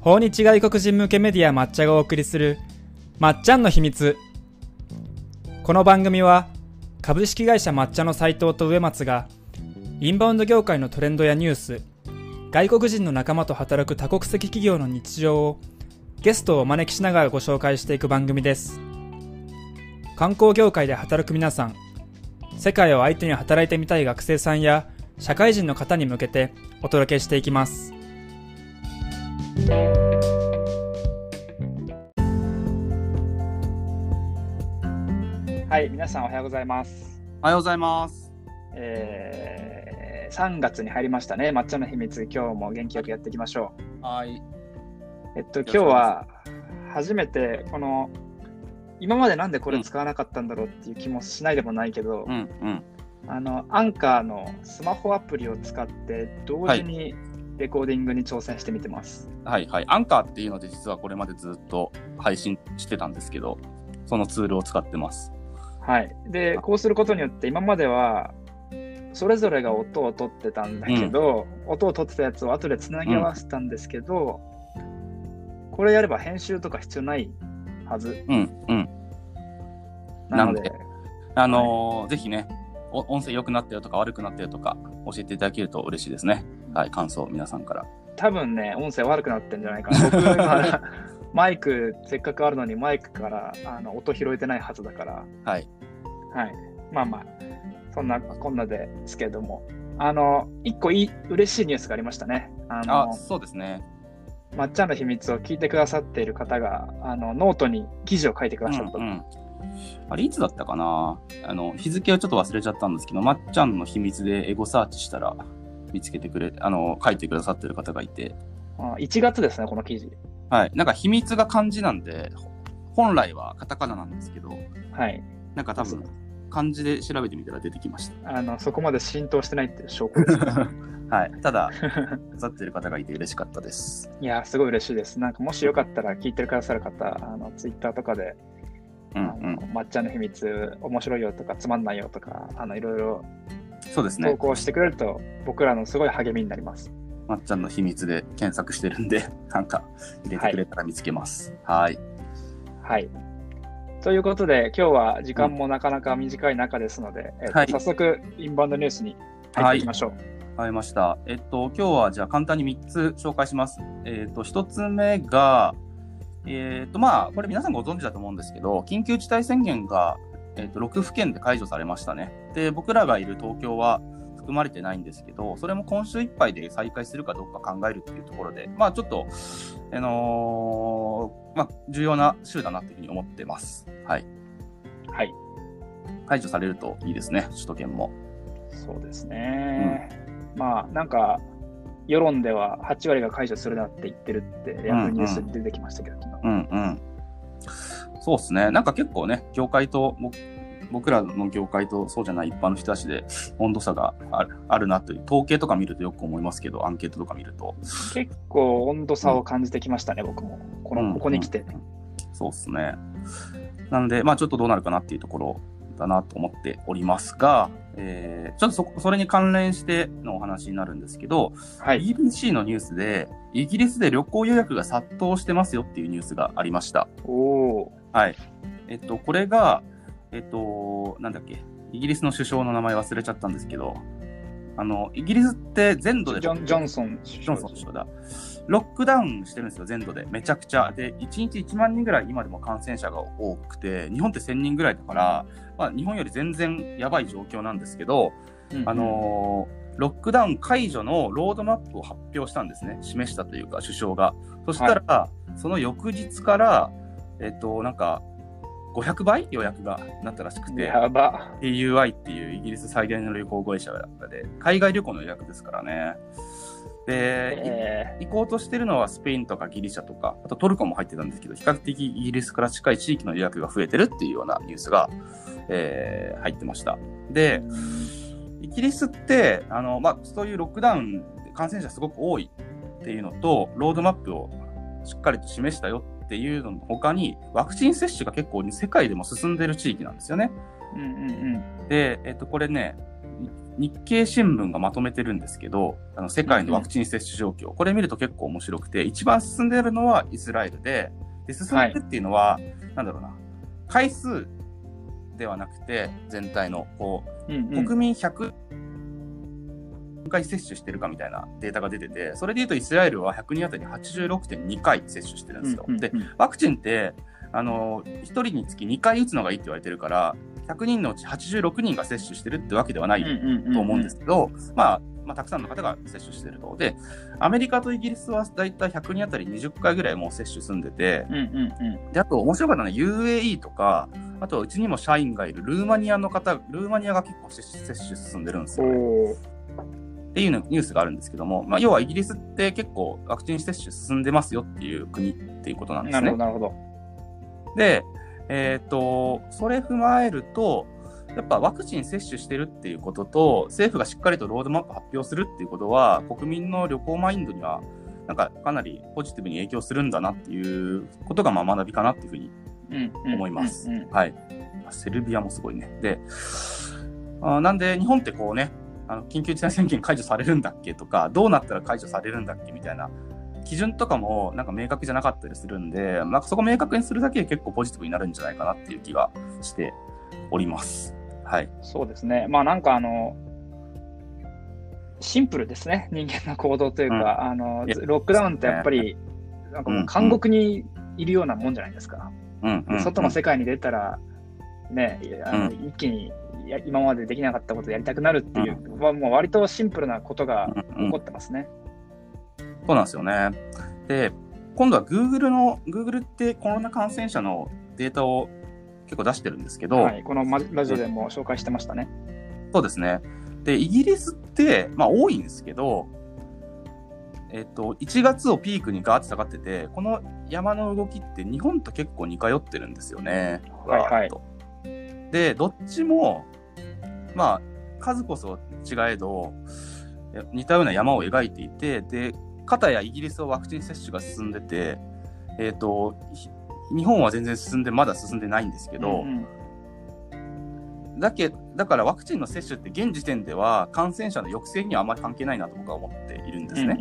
訪日外国人向けメディア抹茶がお送りするまっちゃんの秘密。この番組は株式会社抹茶の斉藤と植松がインバウンド業界のトレンドやニュース外国人の仲間と働く多国籍企業の日常をゲストをお招きしながらご紹介していく番組です。観光業界で働く皆さん世界を相手に働いてみたい学生さんや社会人の方に向けてお届けしていきます。はい皆さんおはようございますおはようございます。えー、3月に入りましたね抹茶の秘密今日も元気よくやっていきましょはい。うえっと今日は初めてこの今までなんでこれ使わなかったんだろうっていう気もしないでもないけど、うんうん。あのアンカーのスマホアプリを使って同時にレコーディングに挑戦してみてます。はいはい。アンカーっていうので実はこれまでずっと配信してたんですけど、そのツールを使ってます。はい。で、こうすることによって今まではそれぞれが音を取ってたんだけど、音を取ってたやつを後でつなぎ合わせたんですけど、これやれば編集とか必要ないはず。うんうん。なので、あのーぜひね、お音声良くなったよとか悪くなったよとか教えていただけると嬉しいですね。はい。感想皆さんから。多分ね、音声悪くなってんじゃないかな。僕今 マイクせっかくあるのにマイクからあの音拾えてないはずだから。はい。はい。まあまあ、そんなこんなですけれども、あの、一個いい、嬉しいニュースがありましたね。あの、あ、そうですね。 MATCHAの秘密を聞いてくださっている方が、あの、ノートに記事を書いてくださったと。うんうんあれいつだったかな？あの、日付をちょっと忘れちゃったんですけど、まっちゃんの秘密でエゴサーチしたら見つけてくれ、あの、書いてくださってる方がいて、あ1月ですね、この記事。はい。なんか秘密が漢字なんで、本来はカタカナなんですけど、はい。なんか多分、漢字で調べてみたら出てきましあの、そこまで浸透してないっていう証拠です、ね。た。はい。ただ、くださってる方がいて嬉しかったです。いや、すごい嬉しいです。なんか、もしよかったら聞いてくださる方、あの、ツイッターとかで、うんあのまっちゃんの秘密、面白いよとか、つまんないよとか、あの、いろいろうん。そうですね。投稿してくれると、僕らのすごい励みになります。まっちゃんの秘密で検索してるんで、なんか入れてくれたら見つけます。はい。はい。ということで、今日は時間もなかなか短い中ですので、えっとはい早速、インバウンドニュースに入っていきましょう。わかりました。えっと、今日はじゃあ簡単に3つ紹介します。えっと、1つ目が、えっと、まあ、これ皆さんご存知だと思うんですけど、緊急事態宣言が、えっと、6府県で解除されましたね。で、僕らがいる東京は含まれてないんですけど、それも今週いっぱいで再開するかどうか考えるっていうところで、まあ、ちょっと、あのーまあ、重要な週だなっていうふうに思ってます。はい。はい。解除されるといいですね、首都圏も。そうですね。まあ、なんか、世論では8割が解除するなって言ってるって、ヤフーニュースに出てきましたけど、昨日。うんうん。そうですね。なんか結構ね、業界と、僕僕らの業界とそうじゃない一般の人たちで温度差があるあるなという、統計とか見るとよく思いますけど、アンケートとか見ると。結構温度差を感じてきましたね、僕も。この、うんここに来て。そうですね。なので、まあちょっとどうなるかなっていうところだなと思っておりますが、えー、ちょっとそそれに関連してのお話になるんですけど、はい。BBC のニュースで、イギリスで旅行予約が殺到してますよっていうニュースがありました。おおはい。えっと、これが、えっと、なんだっけ、イギリスの首相の名前忘れちゃったんですけど、あの、イギリスって全土で、ジョンジョンソン首ジョンソン首相だ。ロックダウンしてるんですよ、全土で。めちゃくちゃ。で、1日1万人ぐらい今でも感染者が多くて、日本って1000人ぐらいだから、まあ、日本より全然やばい状況なんですけど、うんあのーロックダウン解除のロードマップを発表したんですね。示したというか、首相が。そしたら、その翌日から、えっと、なんか、500倍予約がなったらしくて。AUI っていうイギリス最大の旅行会社で、海外旅行の予約ですからね。で、え行こうとしてるのはスペインとかギリシャとか、あとトルコも入ってたんですけど、比較的イギリスから近い地域の予約が増えてるっていうようなニュースが、えー入ってました。で、イギリスって、あの、まあ、そういうロックダウンで感染者すごく多いっていうのと、ロードマップをしっかりと示したよっていうのの他に、ワクチン接種が結構世界でも進んでる地域なんですよね。うんうんうん。で、えっと、これね、日経新聞がまとめてるんですけど、あの世界のワクチン接種状況、これ見ると結構面白くて、一番進んでるのはイスラエルで、で進んでるっていうのは、なんだろうな、回数ではなくて、全体の、こう、うんうん国民100回接種してるかみたいなデータが出てて、それで言うとイスラエルは100人当たり86.2回接種してるんですよ。うんうんで、ワクチンって、あの、1人につき2回打つのがいいって言われてるから、100人のうち86人が接種してるってわけではないと思うんですけど、まあ、まあ、たくさんの方が接種してると。で、アメリカとイギリスはだいたい100人当たり20回ぐらいもう接種済んでて、うんうんうんで、あと面白かったのは UAE とか、あとはうちにも社員がいるルーマニアの方、ルーマニアが結構接種接種進んでるんですよ、ね。っていうのニュースがあるんですけども、まあ、要はイギリスって結構ワクチン接種進んでますよっていう国っていうことなんですねなるほど、。なるほど。で、えっ、と、それ踏まえると、やっぱワクチン接種してるっていうことと、政府がしっかりとロードマップ発表するっていうことは、国民の旅行マインドには、なんかかなりポジティブに影響するんだなっていうことがまあ学びかなっていうふうに思います。はい。セルビアもすごいね。で、あーなんで日本ってこうね、あの緊急事態宣言解除されるんだっけとか、どうなったら解除されるんだっけみたいな基準とかもなんか明確じゃなかったりするんで、なんかそこ明確にするだけで結構ポジティブになるんじゃないかなっていう気がしております。はい。そうですね。まあなんかあの、シンプルですね、人間の行動というか、あのいやロックダウンってやっぱり、なんかもう監獄にいるようなもんじゃないですか。うん、うん。外の世界に出たら、ね、あのう一気にや今までできなかったことやりたくなるっていう、まあもう割とシンプルなことがうんうん起こってますね。そうなんですよね。で、今度は Google の、Google ってコロナ感染者のデータを結構出してるんですけど、はい、このまラジオでも紹介してましたね。そうですね。で、イギリスって、まあ多いんですけど、えっと、1月をピークにガーッて下がってて、この山の動きって日本と結構似通ってるんですよね。はいはいで、どっちも、まあ、数こそ違えど、や似たような山を描いていて、で、片やイギリスはワクチン接種が進んでて、えっ、と、ひ日本は全然進んで、まだ進んでないんですけど、うんだけだからワクチンの接種って現時点では感染者の抑制にはあまり関係ないなと僕は思っているんですね。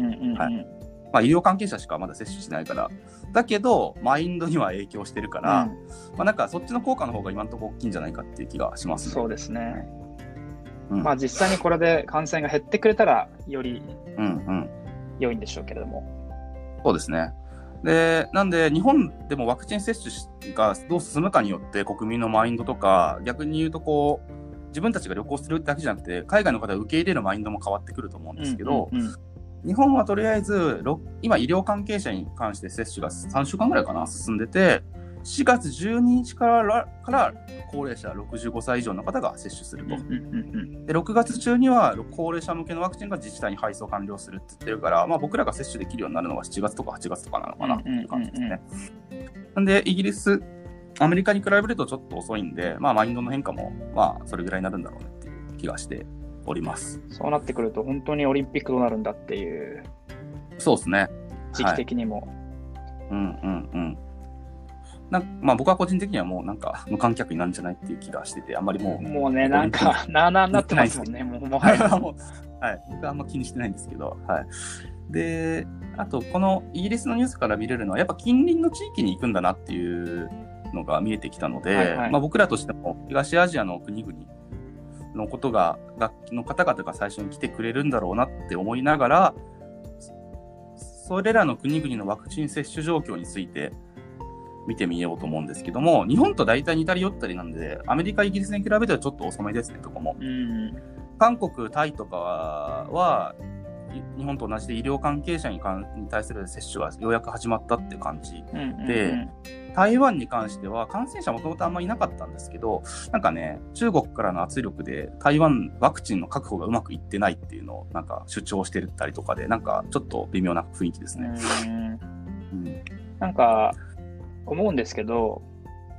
まあ、医療関係者しかまだ接種してないから。だけど、マインドには影響してるから、うんまあ、なんかそっちの効果の方が今のところ大きいんじゃないかっていう気がしますね。そうですね。うんまあ実際にこれで感染が減ってくれたら、よりうんうん。良いんでしょうけれども。そうですね。で、なんで、日本でもワクチン接種がどう進むかによって国民のマインドとか、逆に言うとこう、自分たちが旅行するだけじゃなくて、海外の方を受け入れるマインドも変わってくると思うんですけど、うんうんうん日本はとりあえず、ろ今、医療関係者に関して接種が3週間ぐらいかな、進んでて、4月12日からから高齢者65歳以上の方が接種すると。で、6月中には高齢者向けのワクチンが自治体に配送完了するって言ってるから、まあ、僕らが接種できるようになるのは7月とか8月とかなのかなっていう感じですね。なんで、イギリス、アメリカに比べるとちょっと遅いんで、まあ、マインドの変化も、まあ、それぐらいになるんだろうねっていう気がしております。そうなってくると、本当にオリンピックどうなるんだっていう、そうですね。時期的にも。うんうんうん。なんまあ僕は個人的にはもうなんか無観客になるんじゃないっていう気がしてて、あんまりもう、もうね、なんか、なあなあになってますもんね、もうもはや。もうはい、僕はあんま気にしてないんですけど、はい。で、あと、このイギリスのニュースから見れるのは、やっぱ近隣の地域に行くんだなっていうのが見えてきたので、はいはいまあ僕らとしても東アジアの国々のことが、楽器の方々が最初に来てくれるんだろうなって思いながら、それらの国々のワクチン接種状況について見てみようと思うんですけども、日本と大体似たり寄ったりなんで、アメリカ、イギリスに比べてはちょっと遅めですね、とこも。うん。韓国、タイとかは、い日本と同じで医療関係者に関に対する接種がようやく始まったって感じ。で台湾に関しては感染者もともとあんまりいなかったんですけど、なんかね、中国からの圧力で台湾ワクチンの確保がうまくいってないっていうのをなんか主張してたりとかで、なんかちょっと微妙な雰囲気ですね。うんうんなんか、思うんですけど、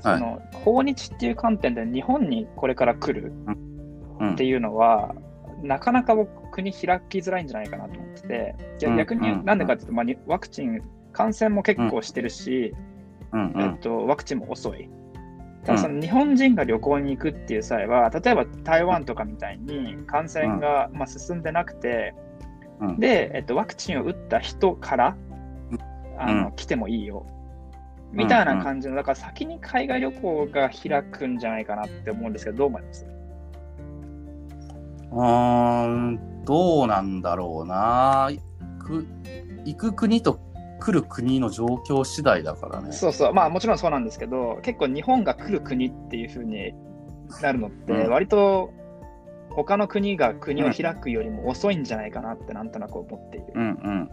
その、訪日っていう観点で日本にこれから来るうん。っていうのは、なかなか僕、国開きづらいんじゃないかなと思ってて、逆にうん。なんでかっていうと、まあに、ワクチン、感染も結構してるし、うん。うん。えっと、ワクチンも遅い。ただその日本人が旅行に行くっていう際は、例えば台湾とかみたいに感染がまあ進んでなくて、うん。で、えっと、ワクチンを打った人から、あのうん。来てもいいよ。みたいな感じの、だから先に海外旅行が開くんじゃないかなって思うんですけど、どう思います？うーん、どうなんだろうな。く行く国と来る国の状況次第だからね。そうそう、まあもちろんそうなんですけど、結構日本が来る国っていう風になるのって、うん割と他の国が国を開くよりも遅いんじゃないかなってなんとなく思っている。うんうん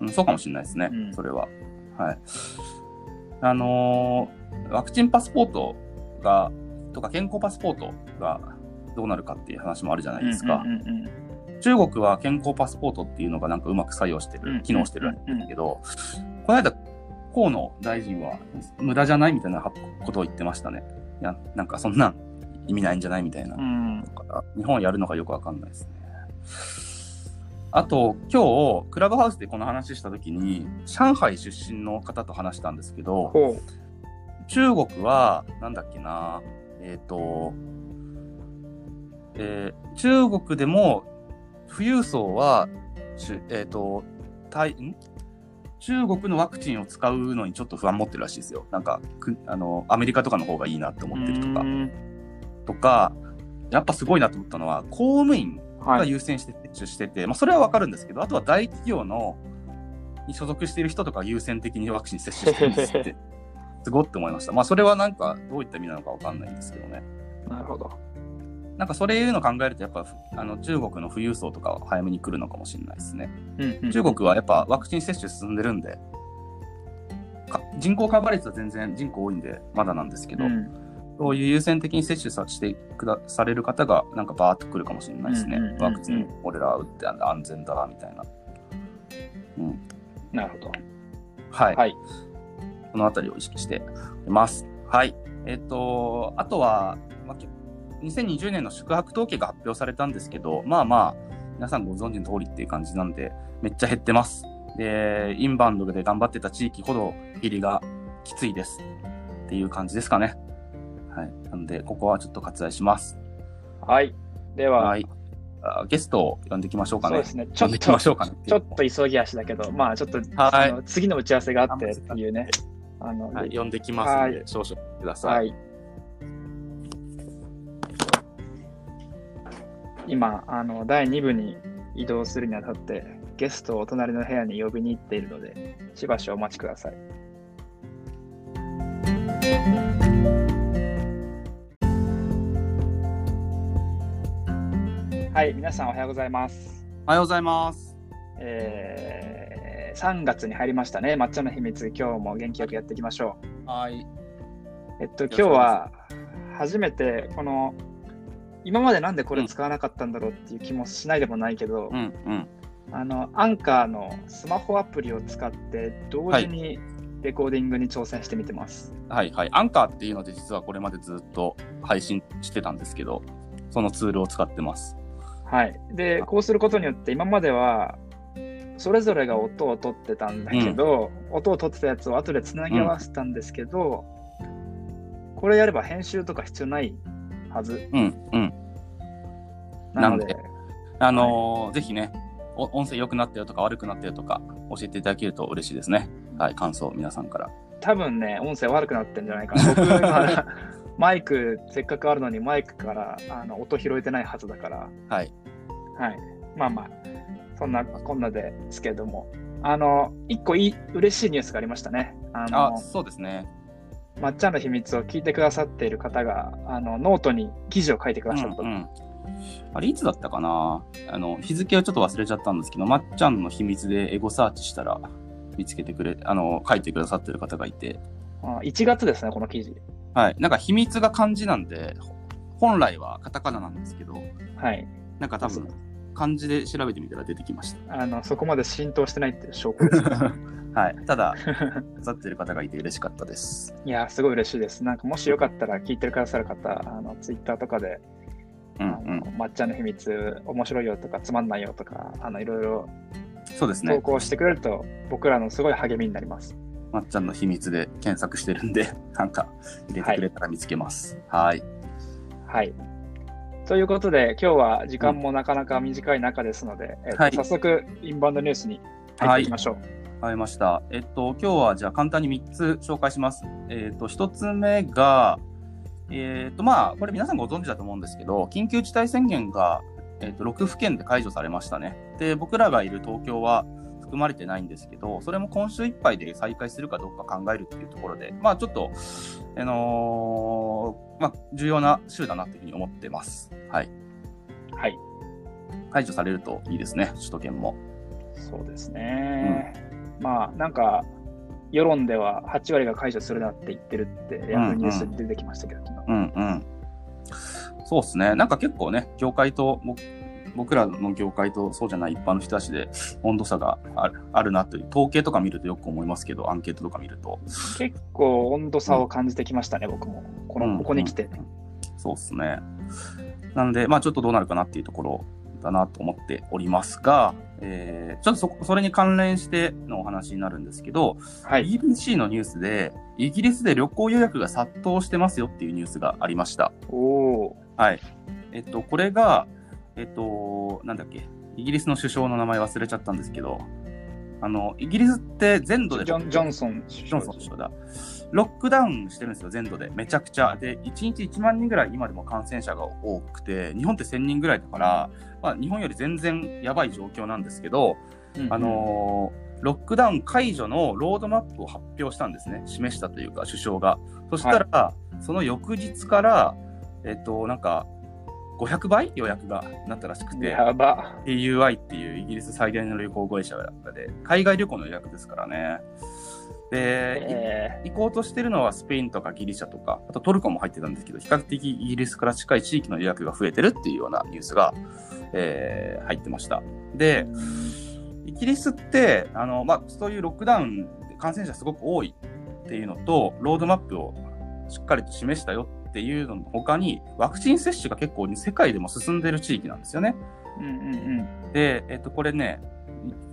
うん。そうかもしれないですね、うんそれは。はい。あのーワクチンパスポートが、とか健康パスポートがどうなるかっていう話もあるじゃないですか。うんうんうん中国は健康パスポートっていうのがなんかうまく作用してうんる、機能してるんだけど、この間、河野大臣は無駄じゃないみたいなことを言ってましたね。いや、なんかそんなん意味ないんじゃないみたいな。うん日本やるのかよくわかんないですね。あと、今日、クラブハウスでこの話したときに、上海出身の方と話したんですけど、ほ中国は、なんだっけな、えっ、と、えー中国でも富裕層は、えっ、と、タイ、ん？中国のワクチンを使うのにちょっと不安持ってるらしいですよ。なんか、くあの、アメリカとかの方がいいなってう。思ってるとかう。んとか、やっぱすごいなと思ったのは、公務員はい。が優先して接種してて、まあそれはわかるんですけど、あとは大企業のに所属している人とか優先的にワクチン接種してるんですって。すごって思いました。まあそれはなんかどういった意味なのかわかんないんですけどね。なるほど。なんかそれいうの考えるとやっぱあの中国の富裕層とかは早めに来るのかもしれないですね。うんうん中国はやっぱワクチン接種進んでるんで、か人口カバー率は全然人口多いんでまだなんですけど、うんそういう優先的に接種さしてくだされる方がなんかバーッと来るかもしれないですね。うんうんうんうんワクチン俺ら打って安全だみたいな。うん。なるほど。はい。はい。このあたりを意識しています。はい。えっ、と、あとは、まあ、き2020年の宿泊統計が発表されたんですけど、まあまあ、皆さんご存知の通りっていう感じなんで、めっちゃ減ってます。で、インバウンドで頑張ってた地域ほど、入りがきついです。っていう感じですかね。はい。なんで、ここはちょっと割愛します。はい。では、はい。あゲストを呼んでいきましょうかね。そうですね。ちょっと、呼んでいきましょうかね。ちょっと急ぎ足だけど、まあちょっと、はいあの次の打ち合わせがあってっていうね。あの、はい、呼んできますので、少々ください。はい。今、あの、第2部に移動するにあたって、ゲストをお隣の部屋に呼びに行っているので、しばしお待ちください。はい、皆さんおはようございます。おはようございます。えー、3月に入りましたね。抹茶の秘密、今日も元気よくやっていきましょう。はい。えっと、今日は初めてこの今までなんでこれ使わなかったんだろうっていう気もしないでもないけど、うん、うん。あのアンカーのスマホアプリを使って同時にレコーディングに挑戦してみてます。はいはい。アンカーっていうので実はこれまでずっと配信してたんですけど、そのツールを使ってます。はい。で、こうすることによって今まではそれぞれが音を取ってたんだけど、音を取ってたやつを後でつなぎ合わせたんですけど、これやれば編集とか必要ないはず。うん、うん。なので、あのーぜひね、お音声良くなったよとか悪くなったよとか教えていただけると嬉しいですね。はい、感想皆さんから。多分ね、音声悪くなってんじゃないかな。僕今マイク、せっかくあるのにマイクからあの音拾えてないはずだから、はい。はい。まあまあ、そんなこんなですけれども、あの、一個いい、嬉しいニュースがありましたね。あの、あ、そうですね。 MATCHAの秘密を聞いてくださっている方が、あの、ノートに記事を書いてくださった。うんうんあれ、いつだったかな？あの、日付をちょっと忘れちゃったんですけど、 MATCHAの秘密でエゴサーチしたら、見つけてくれ、あの、書いてくださってる方がいて、あ1月ですね、この記事。はい。なんか秘密が漢字なんで、ほ本来はカタカナなんですけど、はい。なんか多分、漢字で調べてみたら出てきました。あの、そこまで浸透してないっていう証拠です。はい。ただ、くってる方がいて嬉しかったです。いや、すごい嬉しいです。なんか、もしよかったら聞いてくださる方、あの、ツイッターとかで、うんあの抹茶の秘密、面白いよとか、つまんないよとか、あの、いろいろうん。そうですね。投稿してくれると、僕らのすごい励みになります。まっちゃんの秘密で検索してるんで、なんか入れてくれたら見つけます。はい。はい。ということで、今日は時間もなかなか短い中ですので、えっとはい早速、インバウンドニュースに入っていきましょう。わかりました。えっと、今日はじゃあ簡単に3つ紹介します。えっと、1つ目が、えっと、まあ、これ皆さんご存知だと思うんですけど、緊急事態宣言が、えっと、6府県で解除されましたね。で、僕らがいる東京は含まれてないんですけど、それも今週いっぱいで再開するかどうか考えるっていうところで、まあ、ちょっと、あのーまあ、重要な週だなっていうふうに思ってます。はい。はい。解除されるといいですね、首都圏も。そうですね。まあ、なんか、世論では8割が解除するなって言ってるって、ヤフーニュースで出てきましたけど、昨日。うんうん。そうですね。なんか結構ね、業界と、僕僕らの業界とそうじゃない一般の人たちで温度差があるあるなという、統計とか見るとよく思いますけど、アンケートとか見ると。結構温度差を感じてきましたね、僕も。この、うんここに来て。そうですね。なので、まあちょっとどうなるかなっていうところだなと思っておりますが、えー、ちょっとそ、それに関連してのお話になるんですけど、はい。BBC のニュースで、イギリスで旅行予約が殺到してますよっていうニュースがありました。おおはい。えっと、これが、えっと、なんだっけ、イギリスの首相の名前忘れちゃったんですけど、あの、イギリスって全土で、ジョンジョンソン首ジョンソン首相だ。ロックダウンしてるんですよ、全土で。めちゃくちゃ。で、1日1万人ぐらい今でも感染者が多くて、日本って1000人ぐらいだから、まあ、日本より全然やばい状況なんですけど、あ、のーロックダウン解除のロードマップを発表したんですね。示したというか、首相が。そしたら、その翌日から、えっと、なんか、500倍？予約がなったらしくて、やば。AUI っていうイギリス最大の旅行会社で、海外旅行の予約ですからね。で、え行こうとしてるのはスペインとかギリシャとか、あとトルコも入ってたんですけど、比較的イギリスから近い地域の予約が増えてるっていうようなニュースが、えー入ってました。ーで、イギリスって、あの、まあ、そういうロックダウンで感染者すごく多いっていうのと、ロードマップをしっかりと示したよっていうのの他に、ワクチン接種が結構世界でも進んでる地域なんですよね。うんうんで、えっと、これね、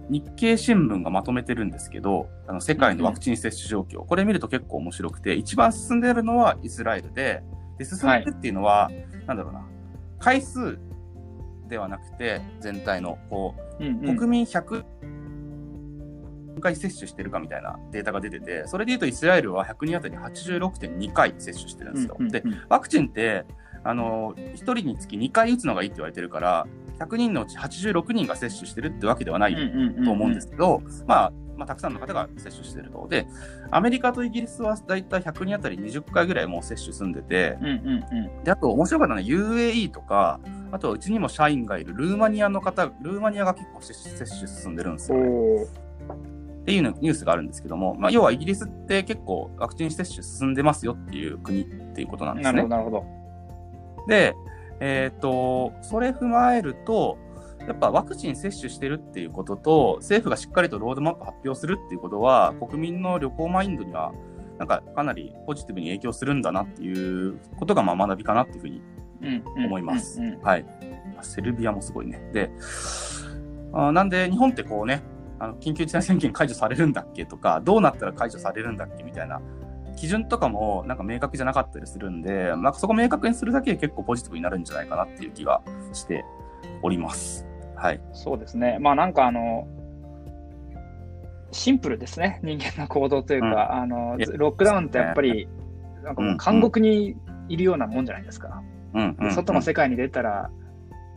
日経新聞がまとめてるんですけど、あの世界のワクチン接種状況、これ見ると結構面白くて、一番進んでるのはイスラエルで、で進んでるっていうのは、なんだろうな、回数ではなくて、全体の、こうん。うんう、国民100回接種してるかみたいなデータが出てて、それで言うとイスラエルは100人当たり86.2回接種してるんですよ。で、ワクチンって、あの、1人につき2回打つのがいいって言われてるから、100人のうち86人が接種してるってわけではないと思うんですけど、まあ、まあ、たくさんの方が接種してると。で、アメリカとイギリスはだいたい100人当たり20回ぐらいもう接種済んでて、うんうんうん。で、あと面白かったのは UAE とか、あとうちにも社員がいるルーマニアの方、ルーマニアが結構接種接種進んでるんですよ、ね。っていうのニュースがあるんですけども、まあ、要はイギリスって結構ワクチン接種進んでますよっていう国っていうことなんですねなるほど、。なるほど。で、えっ、と、それ踏まえると、やっぱワクチン接種してるっていうことと、政府がしっかりとロードマップ発表するっていうことは、国民の旅行マインドには、なんかかなりポジティブに影響するんだなっていうことがまあ学びかなっていうふうに思います。はい。セルビアもすごいね。で、あーなんで日本ってこうね、あの緊急事態宣言解除されるんだっけとか、どうなったら解除されるんだっけみたいな基準とかもなんか明確じゃなかったりするんで、なんかそこ明確にするだけで結構ポジティブになるんじゃないかなっていう気がしております。はい。そうですね。まあなんかあの、シンプルですね。人間の行動というか、あのいや、ロックダウンってやっぱり、なんかもう監獄にいるようなもんじゃないですか。うん、うん。外の世界に出たら、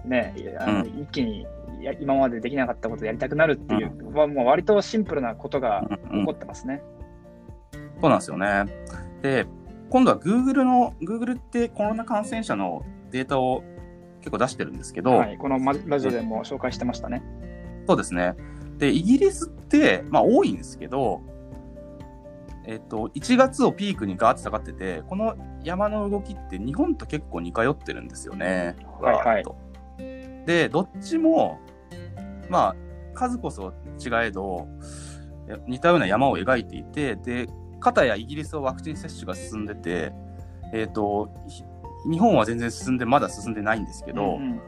ね、あのう一気にや今までできなかったことをやりたくなるっていう、まあもう割とシンプルなことがうんうん起こってますね。そうなんですよね。で、今度は Google の、Google ってコロナ感染者のデータを結構出してるんですけど、はい、このまラジオでも紹介してましたね。そうですね。で、イギリスって、まあ多いんですけど、えっと、1月をピークにガーッて下がってて、この山の動きって日本と結構似通ってるんですよね。はいはいで、どっちも、まあ、数こそ違えど、や似たような山を描いていて、で、片やイギリスはワクチン接種が進んでて、えっ、と、ひ日本は全然進んで、まだ進んでないんですけど、うん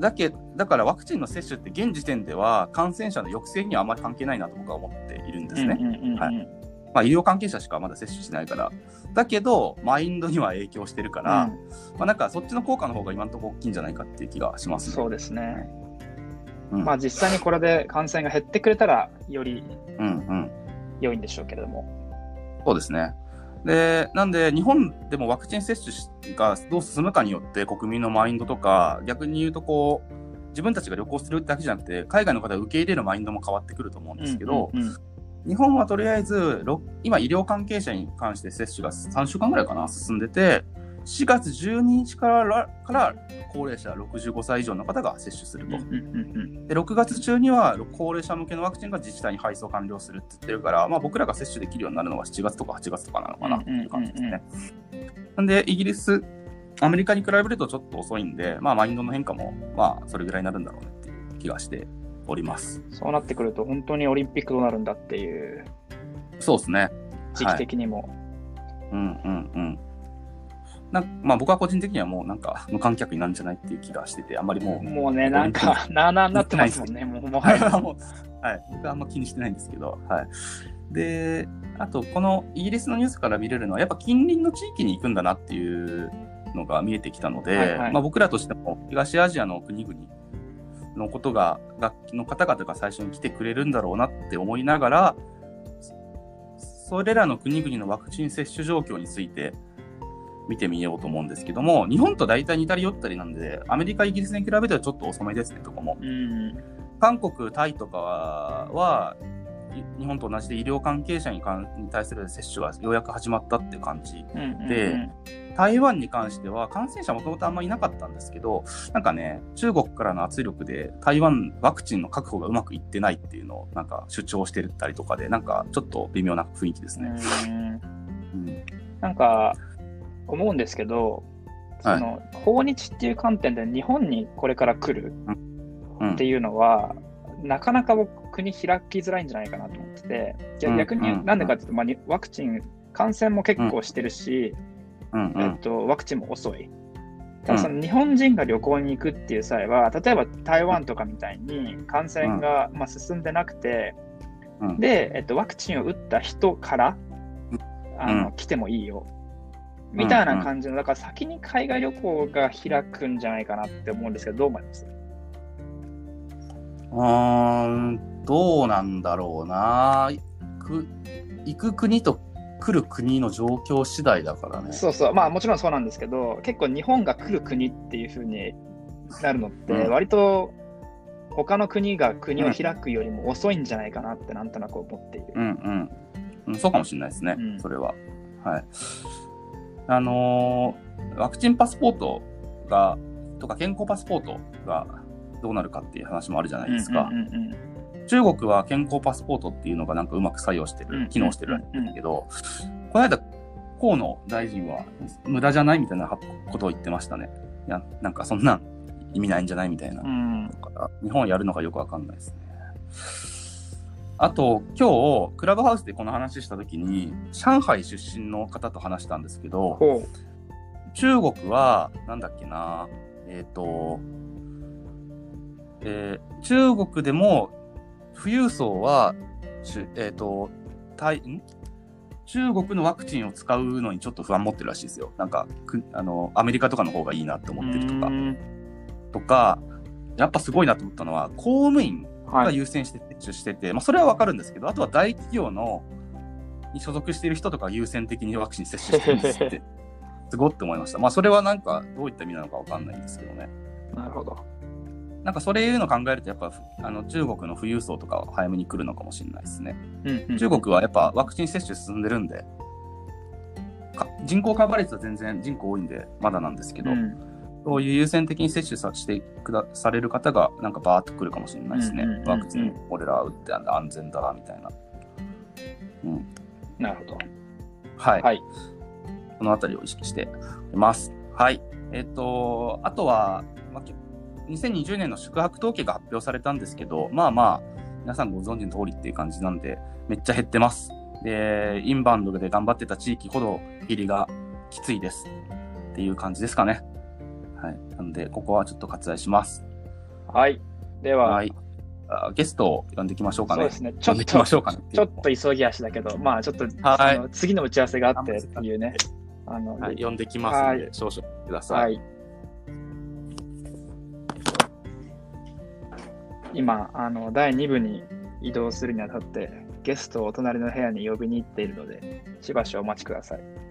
だけだからワクチンの接種って現時点では感染者の抑制にはあまり関係ないなと僕は思っているんですね。うんうんうんうん。はいまあ、医療関係者しかまだ接種しないから。だけど、マインドには影響してるから、まあ、なんかそっちの効果の方が今のところ大きいんじゃないかっていう気がしますね。そうですね。うんまあ実際にこれで感染が減ってくれたらよりうんうん。良いんでしょうけれども。そうですね。で、なんで、日本でもワクチン接種がどう進むかによって、国民のマインドとか、逆に言うと、こう、自分たちが旅行するだけじゃなくて、海外の方を受け入れるマインドも変わってくると思うんですけど、うんうんうん日本はとりあえず、ろ今、医療関係者に関して接種が3週間ぐらいかな、進んでて、4月12日からから高齢者65歳以上の方が接種すると。で、6月中には高齢者向けのワクチンが自治体に配送完了するって言ってるから、まあ、僕らが接種できるようになるのは7月とか8月とかなのかなっていう感じですね。なんで、イギリス、アメリカに比べるとちょっと遅いんで、まあ、マインドの変化も、まあ、それぐらいになるんだろうねっていう気がしております。そうなってくると本当にオリンピックどうなるんだっていうそうですね。時期的にも。うんうんうん。なんまあ、僕は個人的にはもうなんか無観客になるんじゃないっていう気がしてて、あんまりもう、もうね、なんか、なあなあになってますもんね、もうもはや。もうはい、僕はあんま気にしてないんですけど、はい。で、あと、このイギリスのニュースから見れるのは、やっぱ近隣の地域に行くんだなっていうのが見えてきたので、はいはいまあ、僕らとしても東アジアの国々のことが、楽器の方々が最初に来てくれるんだろうなって思いながら、それらの国々のワクチン接種状況について見てみようと思うんですけども、日本と大体似たり寄ったりなんで、アメリカ、イギリスに比べてはちょっと遅めですね、とこも。うん。韓国、タイとかは、い日本と同じで医療関係者に関に対する接種がようやく始まったっていう感じ。うんうんうんで台湾に関しては感染者もともとあんまりいなかったんですけど、なんかね、中国からの圧力で台湾ワクチンの確保がうまくいってないっていうのをなんか主張してたりとかで、なんかちょっと微妙な雰囲気ですね。うんうん。なんか、思うんですけど、その、訪日っていう観点で日本にこれから来るうんっていうのは、なかなか僕、国開きづらいんじゃないかなと思ってて、逆にうんなんでかっていうと、まあに、ワクチン、感染も結構してるし、うんうん。えっと、ワクチンも遅い。ただその日本人が旅行に行くっていう際は、例えば台湾とかみたいに感染がまあ進んでなくて、うん。で、えっと、ワクチンを打った人からあの、うん。来てもいいよ。みたいな感じの、だから先に海外旅行が開くんじゃないかなって思うんですけど、どう思います？うーん、どうなんだろうな。く行く国と来る国の状況次第だからね。そうそう、まあもちろんそうなんですけど、結構日本が来る国っていう風になるのって、うん割と他の国が国を開くよりも遅いんじゃないかなってなんとなく思っている。うんうんうん。そうかもしれないですね、うんそれは。はい。あのーワクチンパスポートが、とか健康パスポートがどうなるかっていう話もあるじゃないですか。うんうんうん中国は健康パスポートっていうのがなんかうまく作用してうんる、機能してるんだけど、この間、河野大臣は無駄じゃないみたいなことを言ってましたね。いや、なんかそんなん意味ないんじゃないみたいな。日本やるのかよくわかんないですね。あと、今日、クラブハウスでこの話したときに、上海出身の方と話したんですけど、ほ中国は、なんだっけな、えっ、と、えー中国でも、富裕層は、えっ、と、中国のワクチンを使うのにちょっと不安持ってるらしいですよ。なんか、くあの、アメリカとかの方がいいなってう。思ってるとかう。んとか、やっぱすごいなと思ったのは、公務員はい。が優先して接種してて、まあそれはわかるんですけど、あとは大企業のに所属している人とか優先的にワクチン接種してるんですって、すごって思いました。まあそれはなんかどういった意味なのかわかんないんですけどね。なるほど。なんかそれいうの考えると、やっぱあの中国の富裕層とかは早めに来るのかもしれないですね。うんうん中国はやっぱワクチン接種進んでるんで、か人口カバー率は全然人口多いんで、まだなんですけど、うんそういう優先的に接種さしてくだされる方が、なんかバーっと来るかもしれないですね。うんうんうんうんワクチン、俺ら打って安全だ、みたいな。うん。なるほど。はい。はい。このあたりを意識しています。はい。えっ、と、あとは、まあ、き2020年の宿泊統計が発表されたんですけど、まあまあ、皆さんご存知の通りっていう感じなんで、めっちゃ減ってます。で、インバウンドで頑張ってた地域ほど入りがきついです。っていう感じですかね。はい。なんで、ここはちょっと割愛します。はい。では、はい、ゲストを呼んでいきましょうかね。そうですね。ちょっと、きましょうかねちょっと急ぎ足だけど、まあちょっと、はい、の次の打ち合わせがあってっていうね。あの、はい、呼んできますので、少々ください。はい今あの第2部に移動するにあたってゲストをお隣の部屋に呼びに行っているのでしばしお待ちください。